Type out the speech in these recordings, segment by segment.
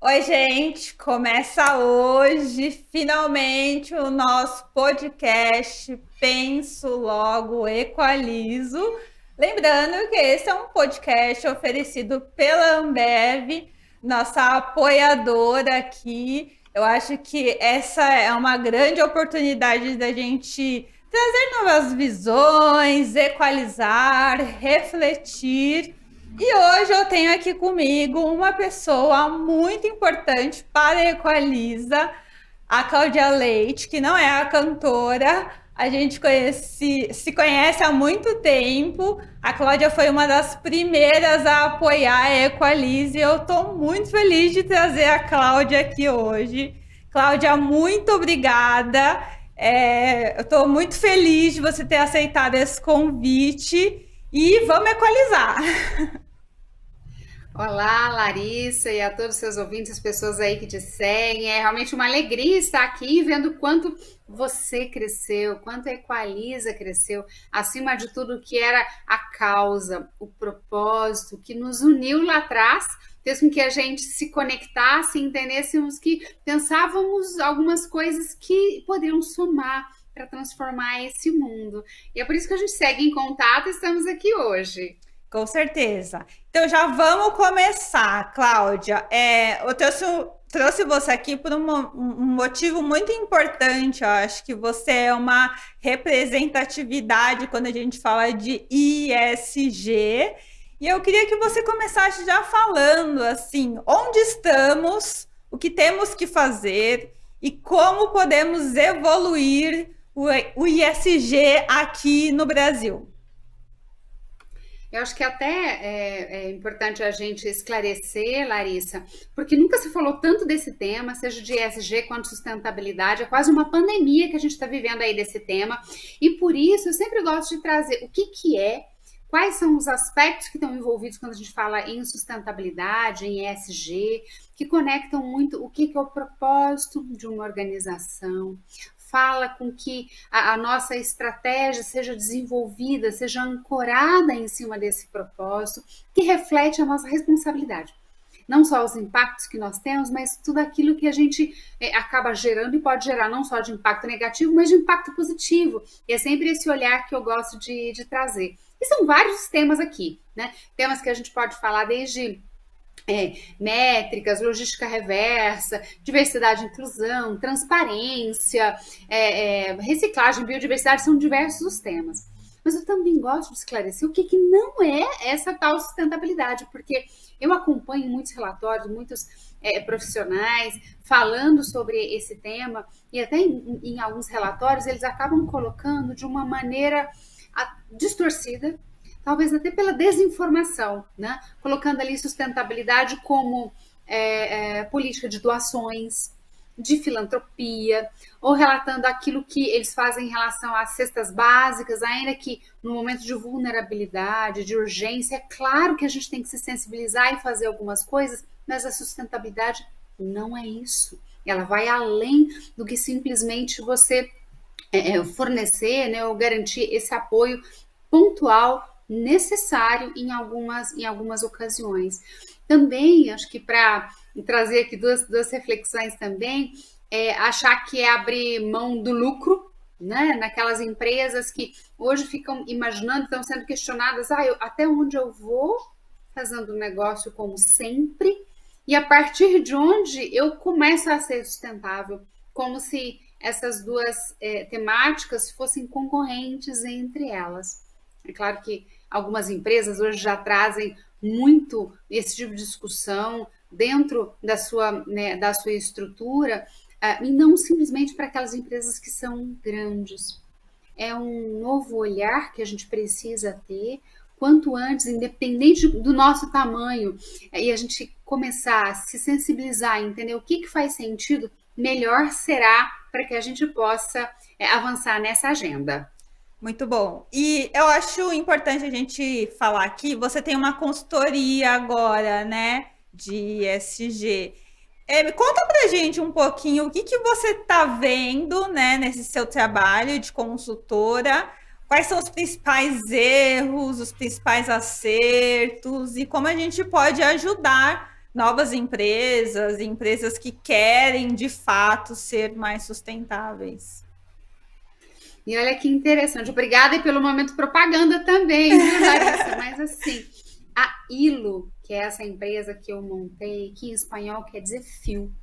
Oi, gente! Começa hoje, finalmente, o nosso podcast Penso Logo Equalizo. Lembrando que esse é um podcast oferecido pela Ambev, nossa apoiadora aqui. Eu acho que essa é uma grande oportunidade da gente trazer novas visões, equalizar, refletir e hoje eu tenho aqui comigo uma pessoa muito importante para a Equaliza, a Cláudia Leite, que não é a cantora, a gente conhece, se conhece há muito tempo. A Cláudia foi uma das primeiras a apoiar a Equalize eu estou muito feliz de trazer a Cláudia aqui hoje. Cláudia, muito obrigada. É, eu estou muito feliz de você ter aceitado esse convite e vamos equalizar. Olá, Larissa, e a todos os seus ouvintes, as pessoas aí que te seguem. É realmente uma alegria estar aqui vendo quanto você cresceu, quanto a Equaliza cresceu, acima de tudo que era a causa, o propósito que nos uniu lá atrás, fez com que a gente se conectasse entendêssemos que pensávamos algumas coisas que poderiam somar para transformar esse mundo. E é por isso que a gente segue em contato e estamos aqui hoje. Com certeza. Então já vamos começar, Cláudia. É, eu trouxe, trouxe você aqui por um, um, motivo muito importante. Eu acho que você é uma representatividade quando a gente fala de ISG. E eu queria que você começasse já falando assim, onde estamos, o que temos que fazer e como podemos evoluir o, o ISG aqui no Brasil. Eu acho que até é, é, importante a gente esclarecer, Larissa, porque nunca se falou tanto desse tema, seja de ESG quanto sustentabilidade, é quase uma pandemia que a gente está vivendo aí desse tema, e por isso eu sempre gosto de trazer o que, que é, quais são os aspectos que estão envolvidos quando a gente fala em sustentabilidade, em ESG, que conectam muito o que, que é o propósito de uma organização, fala com que a, a, nossa estratégia seja desenvolvida, seja ancorada em cima desse propósito, que reflete a nossa responsabilidade. Não só os impactos que nós temos, mas tudo aquilo que a gente é, acaba gerando e pode gerar não só de impacto negativo, mas de impacto positivo. E é sempre esse olhar que eu gosto de, de trazer. E são vários temas aqui, né? Temas que a gente pode falar desde é, métricas, logística reversa, diversidade e inclusão, transparência, é, é, reciclagem, biodiversidade, são diversos os temas. Mas eu também gosto de esclarecer o que, que não é essa tal sustentabilidade, porque eu acompanho muitos relatórios, muitos é, profissionais falando sobre esse tema, e até em, em alguns relatórios eles acabam colocando de uma maneira distorcida talvez até pela desinformação, né? colocando ali sustentabilidade como é, é, política de doações, de filantropia, ou relatando aquilo que eles fazem em relação às cestas básicas, ainda que no momento de vulnerabilidade, de urgência, é claro que a gente tem que se sensibilizar e fazer algumas coisas, mas a sustentabilidade não é isso. Ela vai além do que simplesmente você é, é fornecer né, ou garantir esse apoio pontual necessário em algumas, em algumas ocasiões. Também, acho que para trazer aqui duas, duas reflexões também, é achar que é abrir mão do lucro, né? Naquelas empresas que hoje ficam imaginando, estão sendo questionadas, ah, eu, até onde eu vou fazendo negócio como sempre, e a partir de onde eu começo a ser sustentável, como se essas duas é, temáticas fossem concorrentes entre elas. É claro que Algumas empresas hoje já trazem muito esse tipo de discussão dentro da sua, né, da sua estrutura, uh, e não simplesmente para aquelas empresas que são grandes. É um novo olhar que a gente precisa ter quanto antes, independente do nosso tamanho, e a gente começar a se sensibilizar, entender o que, que faz sentido, melhor será para que a gente possa é, avançar nessa agenda. Muito bom. E eu acho importante a gente falar aqui, você tem uma consultoria agora, né, de ESG. É, conta pra gente um pouquinho o que, que você está vendo, né, nesse seu trabalho de consultora, quais são os principais erros, os principais acertos e como a gente pode ajudar novas empresas, empresas que querem de fato ser mais sustentáveis. E olha que interessante. Obrigada pelo momento propaganda também, Larissa? Mas assim, a ILO, que é essa empresa que eu montei, que em espanhol quer dizer fio.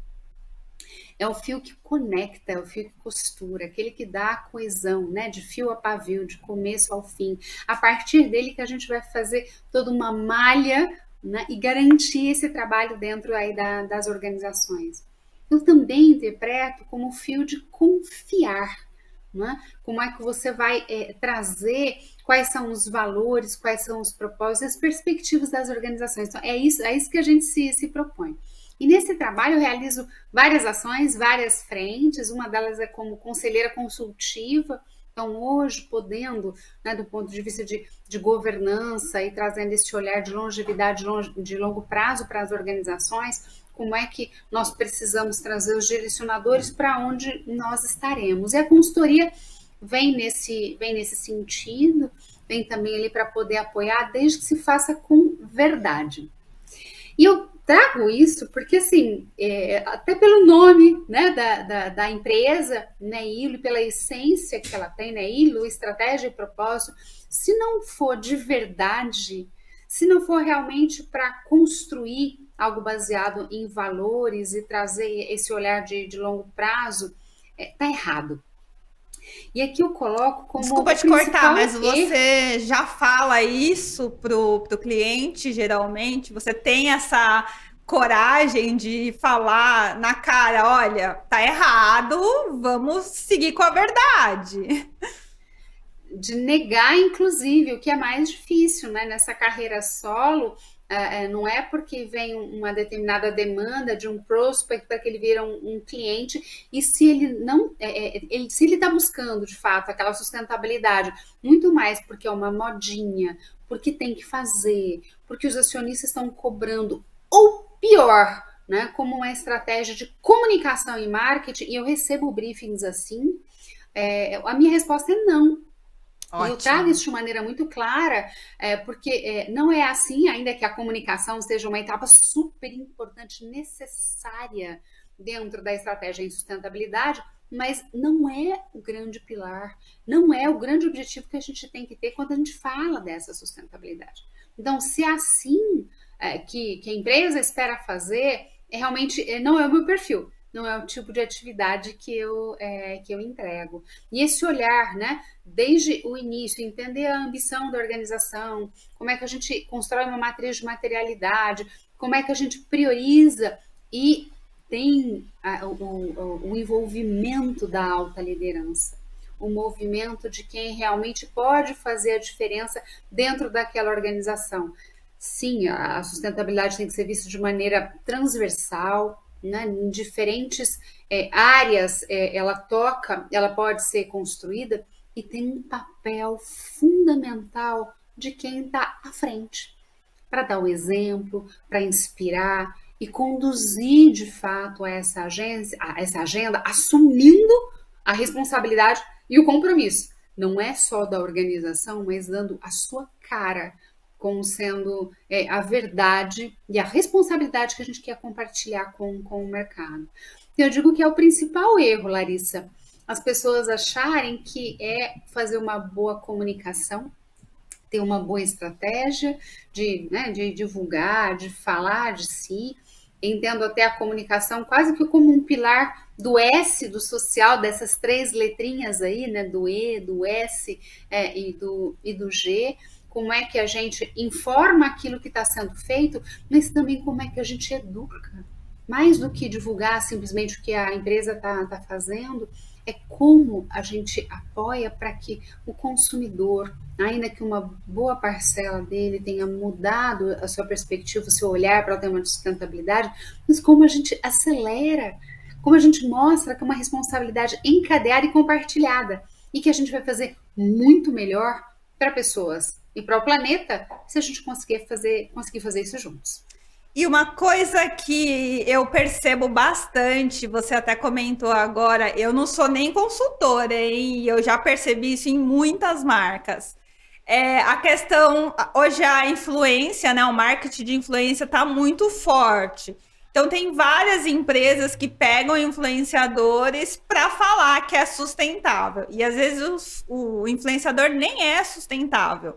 É o fio que conecta, é o fio que costura, aquele que dá a coesão, né? De fio a pavio, de começo ao fim. A partir dele que a gente vai fazer toda uma malha né? e garantir esse trabalho dentro aí da, das organizações. Eu também interpreto como fio de confiar. Né? Como é que você vai é, trazer quais são os valores, quais são os propósitos, as perspectivas das organizações. Então, é isso, é isso que a gente se, se propõe. E nesse trabalho eu realizo várias ações, várias frentes, uma delas é como conselheira consultiva, então hoje podendo, né, do ponto de vista de, de governança e trazendo esse olhar de longevidade de, longo prazo para as organizações, como é que nós precisamos trazer os direcionadores para onde nós estaremos. E a consultoria vem nesse, vem nesse sentido, vem também ali para poder apoiar, desde que se faça com verdade. E eu trago isso porque, assim, é, até pelo nome né, da, da, da, empresa, né, ILO, pela essência que ela tem, né, ILO, estratégia e propósito, se não for de verdade, se não for realmente para construir algo baseado em valores e trazer esse olhar de, de longo prazo, é, tá errado. E aqui eu coloco como. Desculpa te cortar, mas você já fala isso pro, pro cliente, geralmente? Você tem essa coragem de falar na cara: olha, tá errado, vamos seguir com a verdade. De negar, inclusive, o que é mais difícil, né? Nessa carreira solo, é, é, não é porque vem uma determinada demanda de um prospect para que ele vira um, um, cliente e se ele não é, é ele, se ele está buscando de fato aquela sustentabilidade muito mais porque é uma modinha porque tem que fazer porque os acionistas estão cobrando ou pior né como uma estratégia de comunicação e marketing e eu recebo briefings assim é, a minha resposta é não Ótimo. Eu trago isso de maneira muito clara, é, porque é, não é assim, ainda que a comunicação seja uma etapa super importante, necessária dentro da estratégia em sustentabilidade, mas não é o grande pilar, não é o grande objetivo que a gente tem que ter quando a gente fala dessa sustentabilidade. Então, se é assim é, que, que a empresa espera fazer, é realmente é, não é o meu perfil não é o tipo de atividade que eu, é, que eu entrego. E esse olhar, né, desde o início, entender a ambição da organização, como é que a gente constrói uma matriz de materialidade, como é que a gente prioriza e tem a, o, o, envolvimento da alta liderança o movimento de quem realmente pode fazer a diferença dentro daquela organização. Sim, a sustentabilidade tem que ser vista de maneira transversal, né, em diferentes é, áreas é, ela toca, ela pode ser construída e tem um papel fundamental de quem está à frente para dar o exemplo, para inspirar e conduzir de fato essa, agência, a essa agenda, assumindo a responsabilidade e o compromisso. Não é só da organização, mas dando a sua cara, como sendo é, a verdade e a responsabilidade que a gente quer compartilhar com, com o mercado. Eu digo que é o principal erro, Larissa, as pessoas acharem que é fazer uma boa comunicação, ter uma boa estratégia de, né, de divulgar, de falar de si. Entendo até a comunicação quase que como um pilar do S do social, dessas três letrinhas aí, né, do E, do S é, e, do, e do G como é que a gente informa aquilo que está sendo feito, mas também como é que a gente educa. Mais do que divulgar simplesmente o que a empresa está tá fazendo, é como a gente apoia para que o consumidor, ainda que uma boa parcela dele tenha mudado a sua perspectiva, o seu olhar para o tema de sustentabilidade, mas como a gente acelera, como a gente mostra que é uma responsabilidade encadeada e compartilhada e que a gente vai fazer muito melhor para pessoas e para o planeta se a gente conseguir fazer, conseguir fazer isso juntos. E uma coisa que eu percebo bastante, você até comentou agora, eu não sou nem consultora, hein? Eu já percebi isso em muitas marcas. é, a questão, hoje a influência, né, o marketing de influência está muito forte. Então tem várias empresas que pegam influenciadores para falar que é sustentável. E às vezes o, o influenciador nem é sustentável.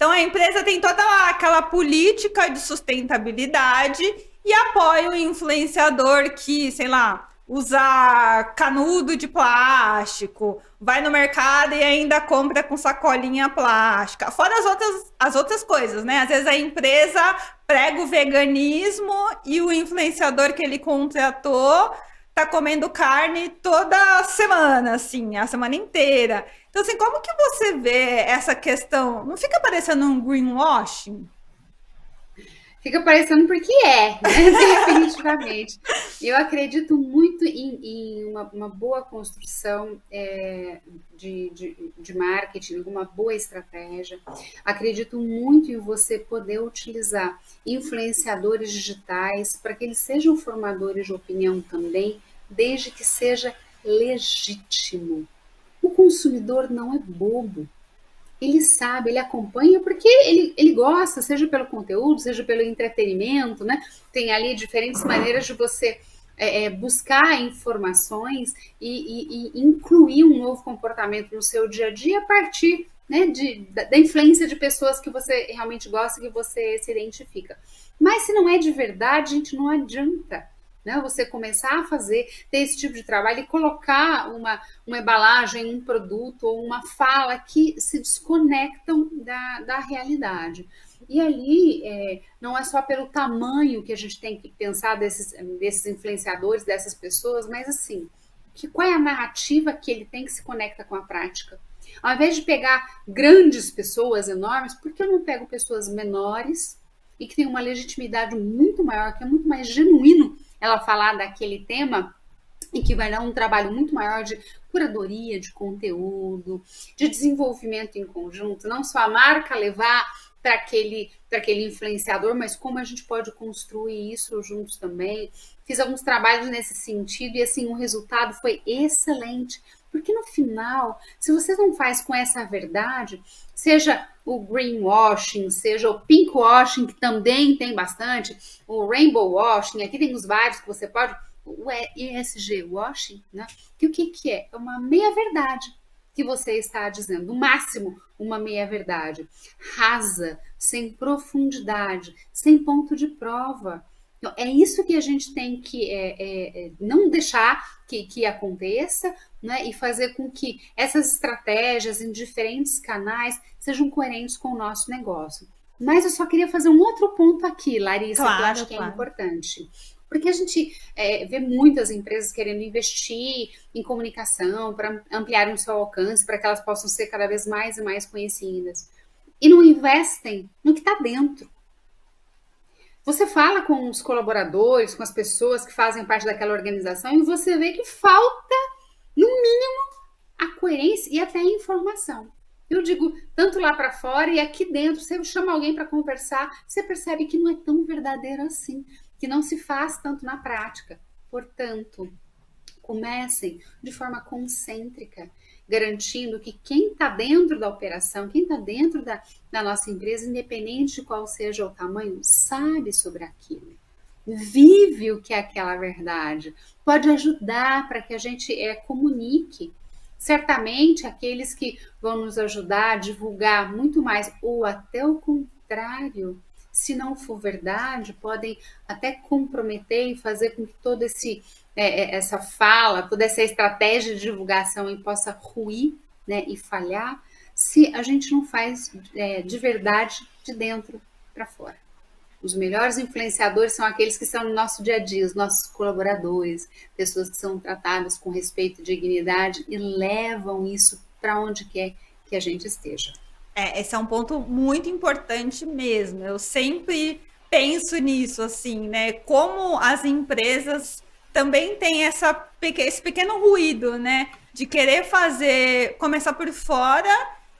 Então a empresa tem toda aquela política de sustentabilidade e apoia o influenciador que, sei lá, usar canudo de plástico, vai no mercado e ainda compra com sacolinha plástica. Fora as outras, as outras coisas, né? Às vezes a empresa prega o veganismo e o influenciador que ele contratou tá comendo carne toda semana, assim, a semana inteira. Então, assim, como que você vê essa questão? Não fica parecendo um greenwashing? Fica parecendo porque é, né? definitivamente. Eu acredito muito em, em uma, uma, boa construção é, de, de, de, marketing, uma boa estratégia. Acredito muito em você poder utilizar influenciadores digitais para que eles sejam formadores de opinião também, desde que seja legítimo. O consumidor não é bobo ele sabe, ele acompanha porque ele, ele gosta, seja pelo conteúdo, seja pelo entretenimento, né? Tem ali diferentes maneiras de você é, é, buscar informações e, e, e, incluir um novo comportamento no seu dia a dia a partir né, de, da, da influência de pessoas que você realmente gosta, que você se identifica. Mas se não é de verdade, gente, não adianta né? Você começar a fazer, ter esse tipo de trabalho e colocar uma, uma embalagem, um produto ou uma fala que se desconectam da, da realidade. E ali é, não é só pelo tamanho que a gente tem que pensar desses, desses influenciadores, dessas pessoas, mas assim, que qual é a narrativa que ele tem que se conecta com a prática? Ao invés de pegar grandes pessoas enormes, por que eu não pego pessoas menores e que têm uma legitimidade muito maior, que é muito mais genuíno ela falar daquele tema e que vai dar um trabalho muito maior de curadoria de conteúdo, de desenvolvimento em conjunto, não só a marca levar para aquele, aquele influenciador, mas como a gente pode construir isso juntos também. Fiz alguns trabalhos nesse sentido e assim o resultado foi excelente. Porque no final, se você não faz com essa verdade, seja o greenwashing, seja o pinkwashing, que também tem bastante, o rainbow washing, aqui tem os vários que você pode, o ESG washing, né? Que o que, que é? É uma meia-verdade que você está dizendo, no máximo uma meia-verdade, rasa, sem profundidade, sem ponto de prova. Então, é isso que a gente tem que é, é, é, não deixar que, que aconteça né, e fazer com que essas estratégias em diferentes canais sejam coerentes com o nosso negócio. Mas eu só queria fazer um outro ponto aqui, Larissa, claro, que eu acho que é claro. é importante. Porque a gente é, vê muitas empresas querendo investir em comunicação para ampliar o seu alcance, para que elas possam ser cada vez mais e mais conhecidas. E não investem no que está dentro. Você fala com os colaboradores, com as pessoas que fazem parte daquela organização e você vê que falta, no mínimo, a coerência e até a informação. Eu digo, tanto lá para fora e aqui dentro, você chama alguém para conversar, você percebe que não é tão verdadeiro assim, que não se faz tanto na prática. Portanto, comecem de forma concêntrica garantindo que quem está dentro da operação, quem está dentro da, da nossa empresa, independente de qual seja o tamanho, sabe sobre aquilo. Vive o que é aquela verdade. Pode ajudar para que a gente é, comunique. Certamente, aqueles que vão nos ajudar a divulgar muito mais, ou até o contrário, se não for verdade, podem até comprometer e fazer com que esse é, é, essa fala, toda essa estratégia de divulgação possa ruir né, e falhar se a gente não faz é, de verdade de dentro para fora. Os melhores influenciadores são aqueles que são no nosso dia a dia, os nossos colaboradores, pessoas que são tratadas com respeito e dignidade e levam isso para onde quer que a gente esteja. É, esse é um ponto muito importante mesmo. Eu sempre penso nisso, assim, né? Como as empresas também tem essa, esse pequeno ruído, né? De querer fazer, começar por fora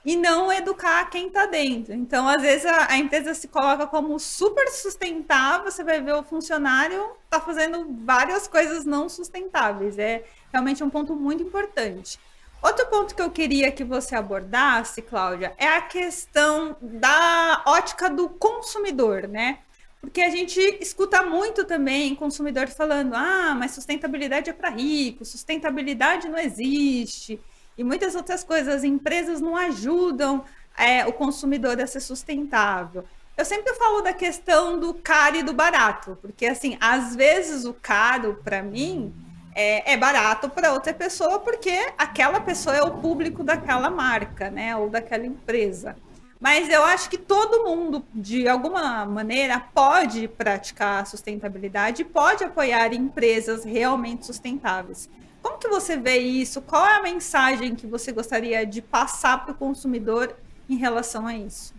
e não educar quem está dentro. Então, às vezes, a, a, empresa se coloca como super sustentável, você vai ver o funcionário está fazendo várias coisas não sustentáveis. É realmente um ponto muito importante. Outro ponto que eu queria que você abordasse, Cláudia, é a questão da ótica do consumidor, né? Porque a gente escuta muito também consumidor falando: ah, mas sustentabilidade é para rico, sustentabilidade não existe, e muitas outras coisas. As empresas não ajudam é, o consumidor a ser sustentável. Eu sempre falo da questão do caro e do barato, porque assim, às vezes o caro para mim é, é barato para outra pessoa, porque aquela pessoa é o público daquela marca, né, ou daquela empresa. Mas eu acho que todo mundo, de alguma maneira, pode praticar sustentabilidade, pode apoiar empresas realmente sustentáveis. Como que você vê isso? Qual é a mensagem que você gostaria de passar para o consumidor em relação a isso?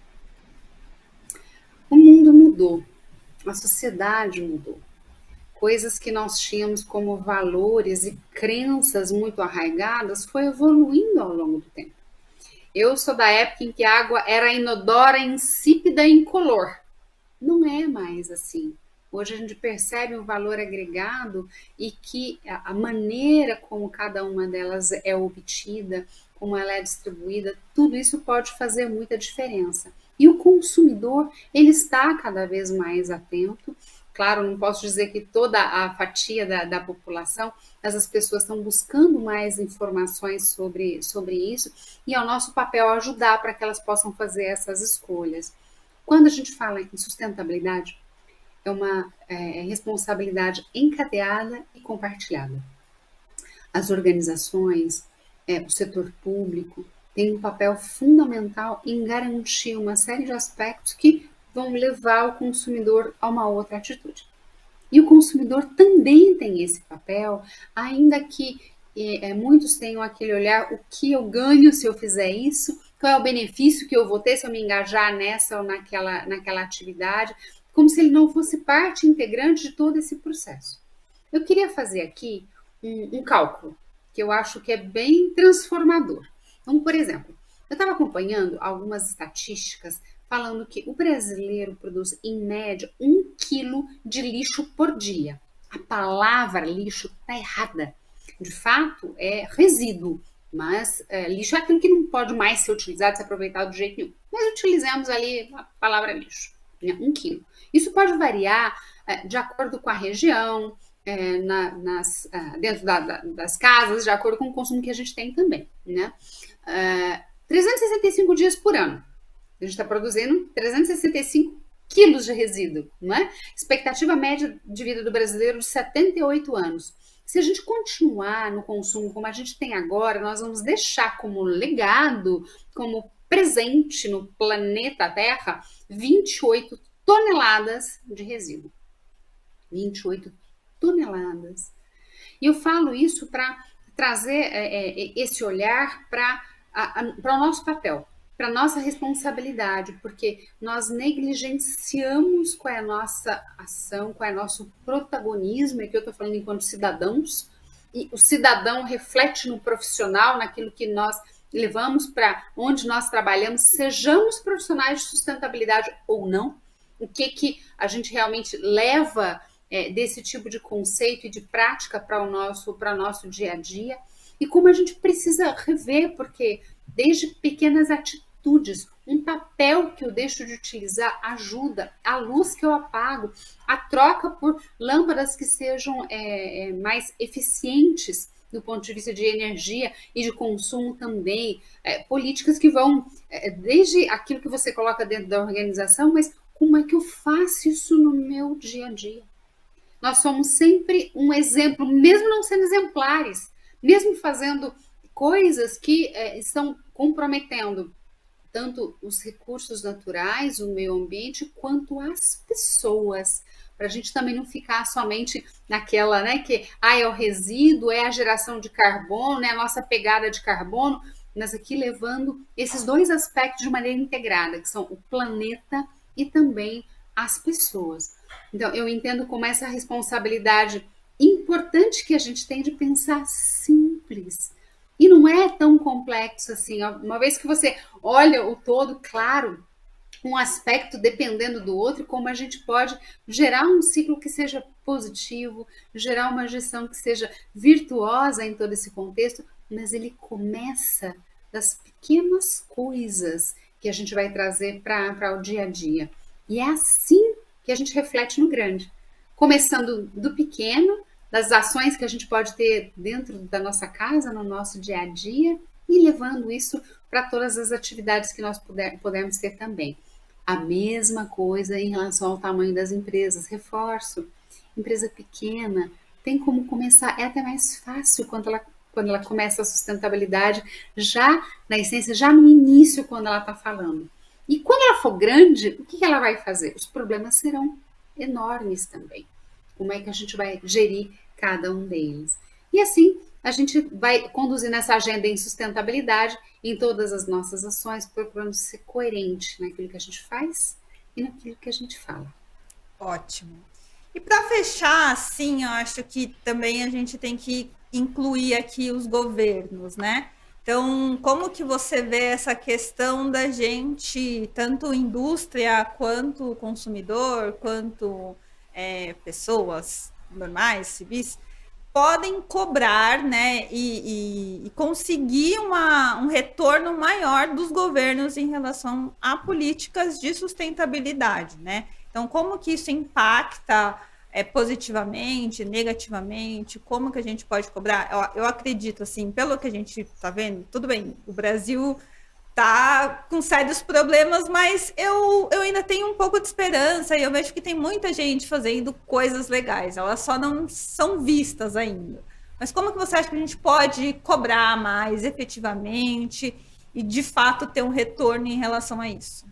O mundo mudou, a sociedade mudou. Coisas que nós tínhamos como valores e crenças muito arraigadas foi evoluindo ao longo do tempo. Eu sou da época em que a água era inodora, insípida e incolor. Não é mais assim. Hoje a gente percebe um valor agregado e que a maneira como cada uma delas é obtida, como ela é distribuída, tudo isso pode fazer muita diferença. E o consumidor, ele está cada vez mais atento. Claro, não posso dizer que toda a fatia da, da população, mas as pessoas estão buscando mais informações sobre, sobre isso e é o nosso papel ajudar para que elas possam fazer essas escolhas. Quando a gente fala em sustentabilidade, é uma é, responsabilidade encadeada e compartilhada. As organizações, é, o setor público, tem um papel fundamental em garantir uma série de aspectos que vão levar o consumidor a uma outra atitude. E o consumidor também tem esse papel, ainda que é, muitos tenham aquele olhar: o que eu ganho se eu fizer isso? Qual é o benefício que eu vou ter se eu me engajar nessa ou naquela, naquela atividade? Como se ele não fosse parte integrante de todo esse processo. Eu queria fazer aqui um, um cálculo que eu acho que é bem transformador. Então, por exemplo, eu estava acompanhando algumas estatísticas falando que o brasileiro produz, em média, um quilo de lixo por dia. A palavra lixo está errada. De fato, é resíduo, mas é, lixo é aquilo que não pode mais ser utilizado, ser aproveitado de jeito nenhum. Mas utilizamos ali a palavra lixo, né? um quilo. Isso pode variar é, de acordo com a região, é, na, nas, uh, dentro da, da, das casas, de acordo com o consumo que a gente tem também, né? Uh, é, 365 dias por ano. A gente está produzindo 365 quilos de resíduo, não é? Expectativa média de vida do brasileiro de 78 anos. Se a gente continuar no consumo como a gente tem agora, nós vamos deixar como legado, como presente no planeta Terra, 28 toneladas de resíduo. 28 toneladas. E eu falo isso para trazer é, é, esse olhar para o nosso papel, para nossa responsabilidade, porque nós negligenciamos qual é a nossa ação, qual é o nosso protagonismo, aqui eu estou falando enquanto cidadãos, e o cidadão reflete no profissional, naquilo que nós levamos para onde nós trabalhamos, sejamos profissionais de sustentabilidade ou não, o que, que a gente realmente leva é, desse tipo de conceito e de prática para o nosso nosso dia a dia e como a gente precisa rever porque desde pequenas atitudes um papel que eu deixo de utilizar ajuda, a luz que eu apago, a troca por lâmpadas que sejam é, é, mais eficientes do ponto de vista de energia e de consumo também, é, políticas que vão é, desde aquilo que você coloca dentro da organização, mas como é que eu faço isso no meu dia a dia? Nós somos sempre um exemplo, mesmo não sendo exemplares, mesmo fazendo coisas que é, estão comprometendo tanto os recursos naturais, o meio ambiente, quanto as pessoas. Para a gente também não ficar somente naquela, né, que ah, é o resíduo, é a geração de carbono, é a nossa pegada de carbono, mas aqui levando esses dois aspectos de maneira integrada, que são o planeta e também as pessoas. Então, eu entendo como essa responsabilidade importante que a gente tem de pensar simples. E não é tão complexo assim. Uma vez que você olha o todo, claro, um aspecto dependendo do outro, como a gente pode gerar um ciclo que seja positivo, gerar uma gestão que seja virtuosa em todo esse contexto, mas ele começa das pequenas coisas que a gente vai trazer para o dia a dia. E é assim que a gente reflete no grande. Começando do pequeno, das ações que a gente pode ter dentro da nossa casa, no nosso dia a dia, e levando isso para todas as atividades que nós puder, podemos ter também. A mesma coisa em relação ao tamanho das empresas. Reforço, empresa pequena tem como começar, é até mais fácil quando ela, quando ela começa a sustentabilidade, já na essência, já no início, quando ela está falando. E quando ela for grande, o que ela vai fazer? Os problemas serão enormes também. Como é que a gente vai gerir cada um deles? E assim, a gente vai conduzindo essa agenda em sustentabilidade em todas as nossas ações, procurando ser coerente naquilo que a gente faz e naquilo que a gente fala. Ótimo. E para fechar, assim, eu acho que também a gente tem que incluir aqui os governos, né? Então, como que você vê essa questão da gente, tanto indústria quanto consumidor, quanto é, pessoas normais, civis, podem cobrar né, e, e, e conseguir uma, um retorno maior dos governos em relação a políticas de sustentabilidade, né? Então, como que isso impacta é, positivamente, negativamente? Como que a gente pode cobrar? Eu, eu acredito, assim, pelo que a gente está vendo, tudo bem, o Brasil tá com sérios problemas, mas eu, eu ainda tenho um pouco de esperança e eu vejo que tem muita gente fazendo coisas legais, elas só não são vistas ainda. Mas como que você acha que a gente pode cobrar mais efetivamente e de fato ter um retorno em relação a isso?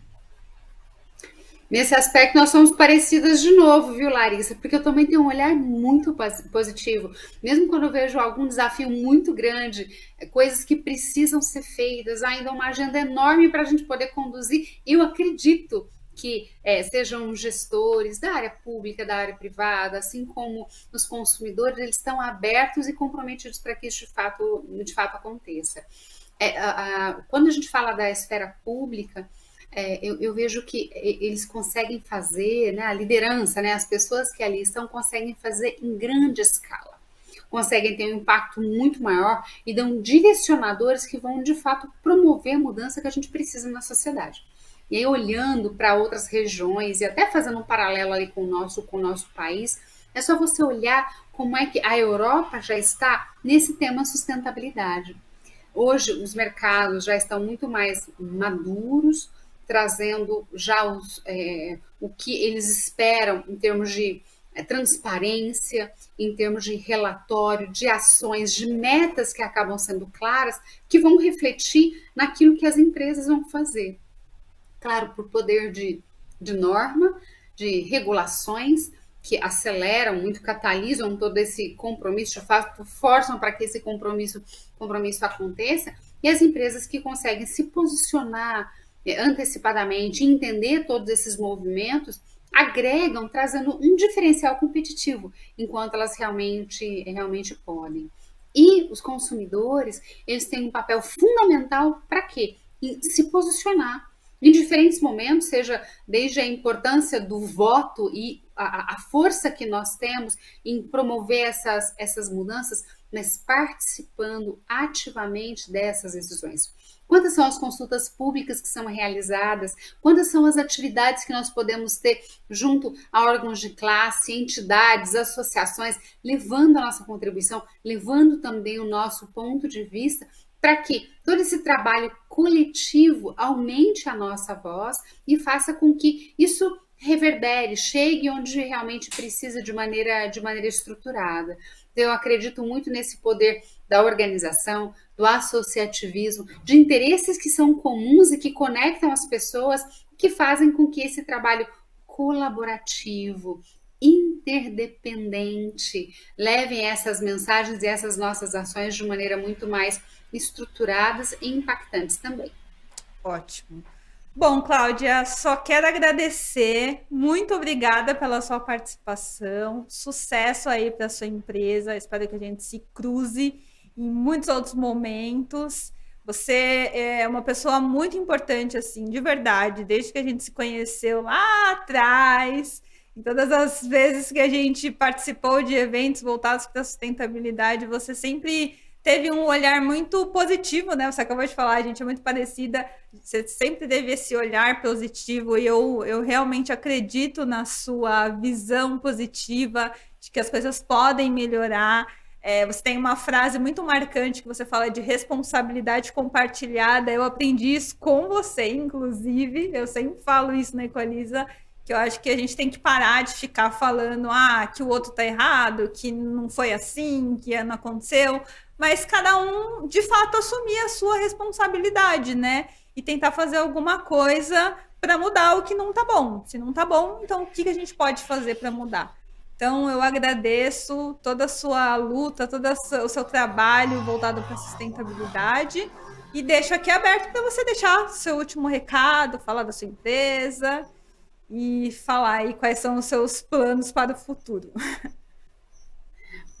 Nesse aspecto, nós somos parecidas de novo, viu, Larissa? Porque eu também tenho um olhar muito positivo. Mesmo quando eu vejo algum desafio muito grande, é, coisas que precisam ser feitas, ainda uma agenda enorme para a gente poder conduzir, eu acredito que é, sejam gestores da área pública, da área privada, assim como os consumidores, eles estão abertos e comprometidos para que isso de fato, de fato aconteça. É, a, a, quando a gente fala da esfera pública, é, eu, eu, vejo que eles conseguem fazer, né, a liderança, né, as pessoas que ali estão conseguem fazer em grande escala, conseguem ter um impacto muito maior e dão direcionadores que vão de fato promover a mudança que a gente precisa na sociedade. E aí, olhando para outras regiões e até fazendo um paralelo ali com o nosso, com o nosso país, é só você olhar como é que a Europa já está nesse tema sustentabilidade. Hoje, os mercados já estão muito mais maduros, trazendo já os, é, o que eles esperam em termos de é, transparência, em termos de relatório, de ações, de metas que acabam sendo claras, que vão refletir naquilo que as empresas vão fazer. Claro, por poder de, de norma, de regulações que aceleram muito, catalisam todo esse compromisso, forçam para que esse compromisso, compromisso aconteça, e as empresas que conseguem se posicionar antecipadamente, entender todos esses movimentos, agregam, trazendo um diferencial competitivo, enquanto elas realmente, realmente podem. E os consumidores, eles têm um papel fundamental para quê? Em se posicionar em diferentes momentos, seja desde a importância do voto e a, a força que nós temos em promover essas, essas mudanças, mas participando ativamente dessas decisões. Quantas são as consultas públicas que são realizadas? Quantas são as atividades que nós podemos ter junto a órgãos de classe, entidades, associações, levando a nossa contribuição, levando também o nosso ponto de vista para que todo esse trabalho coletivo aumente a nossa voz e faça com que isso reverbere, chegue onde realmente precisa de maneira, de maneira estruturada. Então, eu acredito muito nesse poder da organização, do associativismo, de interesses que são comuns e que conectam as pessoas, que fazem com que esse trabalho colaborativo, interdependente, levem essas mensagens e essas nossas ações de maneira muito mais estruturadas e impactantes também. Ótimo. Bom, Cláudia, só quero agradecer. Muito obrigada pela sua participação. Sucesso aí para sua empresa. Espero que a gente se cruze em muitos outros momentos. Você é uma pessoa muito importante, assim, de verdade, desde que a gente se conheceu lá atrás, em todas as vezes que a gente participou de eventos voltados para a sustentabilidade, você sempre teve um olhar muito positivo, né? Você acabou de falar, a gente é muito parecida. Você sempre teve esse olhar positivo e eu, eu realmente acredito na sua visão positiva de que as coisas podem melhorar. É, você tem uma frase muito marcante que você fala de responsabilidade compartilhada. Eu aprendi isso com você, inclusive. Eu sempre falo isso na Equaliza que eu acho que a gente tem que parar de ficar falando ah, que o outro tá errado, que não foi assim, que não aconteceu, mas cada um de fato assumir a sua responsabilidade, né? E tentar fazer alguma coisa para mudar o que não tá bom. Se não tá bom, então o que, a gente pode fazer para mudar? Então eu agradeço toda a sua luta, todo o seu trabalho voltado para a sustentabilidade e deixo aqui aberto para você deixar seu último recado, falar da sua empresa e falar aí quais são os seus planos para o futuro.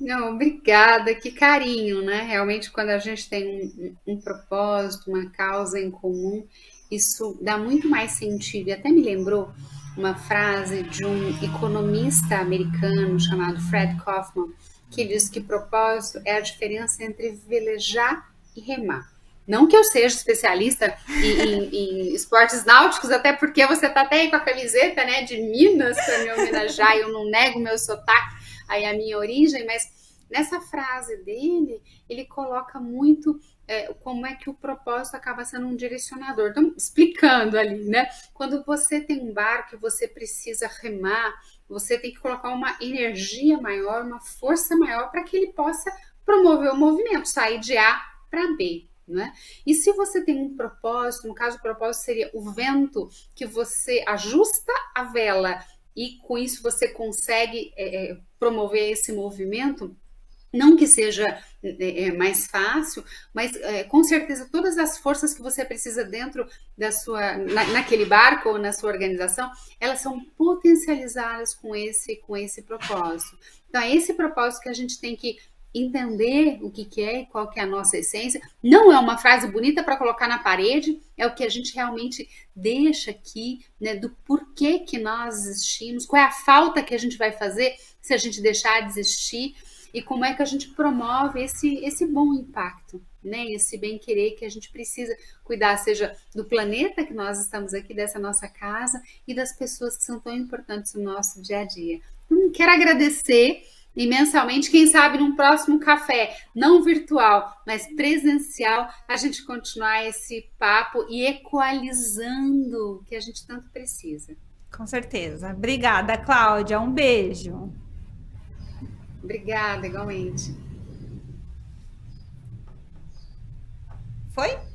Não, obrigada, que carinho, né? Realmente, quando a gente tem um, um, propósito, uma causa em comum, isso dá muito mais sentido. E até me lembrou uma frase de um economista americano chamado Fred Kaufman, que diz que propósito é a diferença entre velejar e remar. Não que eu seja especialista em, em, em esportes náuticos, até porque você está até aí com a camiseta né, de Minas para me homenagear, eu não nego meu sotaque, aí a minha origem, mas nessa frase dele, ele coloca muito é, como é que o propósito acaba sendo um direcionador. Então, explicando ali, né? Quando você tem um barco e você precisa remar, você tem que colocar uma energia maior, uma força maior para que ele possa promover o movimento, sair de A para B. Né? E se você tem um propósito, no caso o propósito seria o vento que você ajusta a vela e com isso você consegue é, é promover esse movimento, não que seja é, é, mais fácil, mas é, com certeza todas as forças que você precisa dentro da sua, na, naquele barco ou na sua organização, elas são potencializadas com esse, com esse propósito. Então é esse propósito que a gente tem que entender o que, que é e qual que é a nossa essência. Não é uma frase bonita para colocar na parede, é o que a gente realmente deixa aqui, né, do porquê que nós existimos, qual é a falta que a gente vai fazer se a gente deixar de existir e como é que a gente promove esse, esse bom impacto, né? Esse bem querer que a gente precisa cuidar, seja do planeta que nós estamos aqui, dessa nossa casa e das pessoas que são tão importantes no nosso dia a dia. Então, quero agradecer imensamente. Quem sabe num próximo café, não virtual, mas presencial, a gente continuar esse papo e equalizando o que a gente tanto precisa. Com certeza. Obrigada, Cláudia. Um beijo. Obrigada, igualmente. Foi?